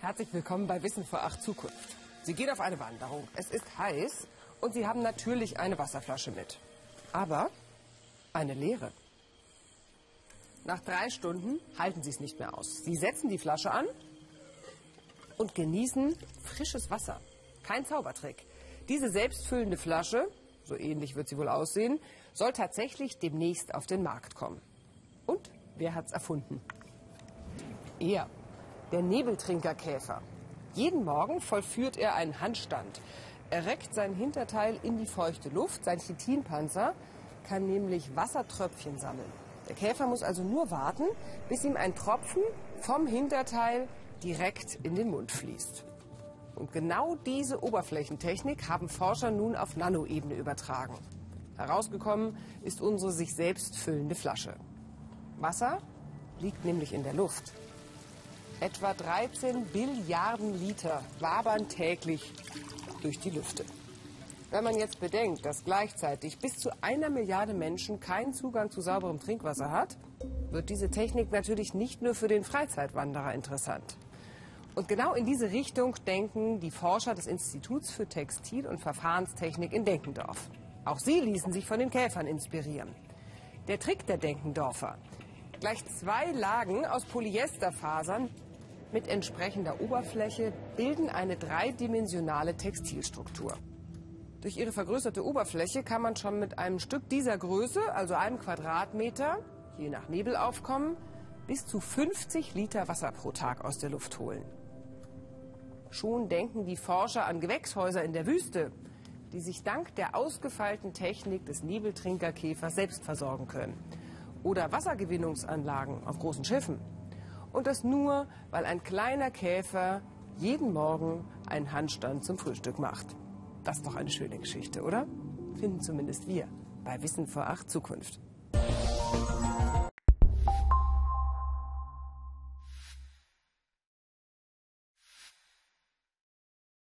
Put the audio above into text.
Herzlich willkommen bei Wissen vor acht Zukunft. Sie gehen auf eine Wanderung. Es ist heiß und Sie haben natürlich eine Wasserflasche mit. Aber eine leere. Nach drei Stunden halten Sie es nicht mehr aus. Sie setzen die Flasche an und genießen frisches Wasser. Kein Zaubertrick. Diese selbstfüllende Flasche, so ähnlich wird sie wohl aussehen, soll tatsächlich demnächst auf den Markt kommen. Und wer hat's erfunden? Er, der Nebeltrinkerkäfer. Jeden Morgen vollführt er einen Handstand. Er reckt sein Hinterteil in die feuchte Luft. Sein Chitinpanzer kann nämlich Wassertröpfchen sammeln. Der Käfer muss also nur warten, bis ihm ein Tropfen vom Hinterteil direkt in den Mund fließt. Und genau diese Oberflächentechnik haben Forscher nun auf Nanoebene übertragen. Herausgekommen ist unsere sich selbst füllende Flasche. Wasser liegt nämlich in der Luft. Etwa 13 Billiarden Liter wabern täglich durch die Lüfte. Wenn man jetzt bedenkt, dass gleichzeitig bis zu einer Milliarde Menschen keinen Zugang zu sauberem Trinkwasser hat, wird diese Technik natürlich nicht nur für den Freizeitwanderer interessant. Und genau in diese Richtung denken die Forscher des Instituts für Textil- und Verfahrenstechnik in Denkendorf. Auch sie ließen sich von den Käfern inspirieren. Der Trick der Denkendorfer. Gleich zwei Lagen aus Polyesterfasern mit entsprechender Oberfläche bilden eine dreidimensionale Textilstruktur. Durch ihre vergrößerte Oberfläche kann man schon mit einem Stück dieser Größe, also einem Quadratmeter, je nach Nebelaufkommen, bis zu 50 Liter Wasser pro Tag aus der Luft holen. Schon denken die Forscher an Gewächshäuser in der Wüste, die sich dank der ausgefeilten Technik des Nebeltrinkerkäfers selbst versorgen können. Oder Wassergewinnungsanlagen auf großen Schiffen. Und das nur, weil ein kleiner Käfer jeden Morgen einen Handstand zum Frühstück macht. Das ist doch eine schöne Geschichte, oder? Finden zumindest wir bei Wissen vor acht Zukunft.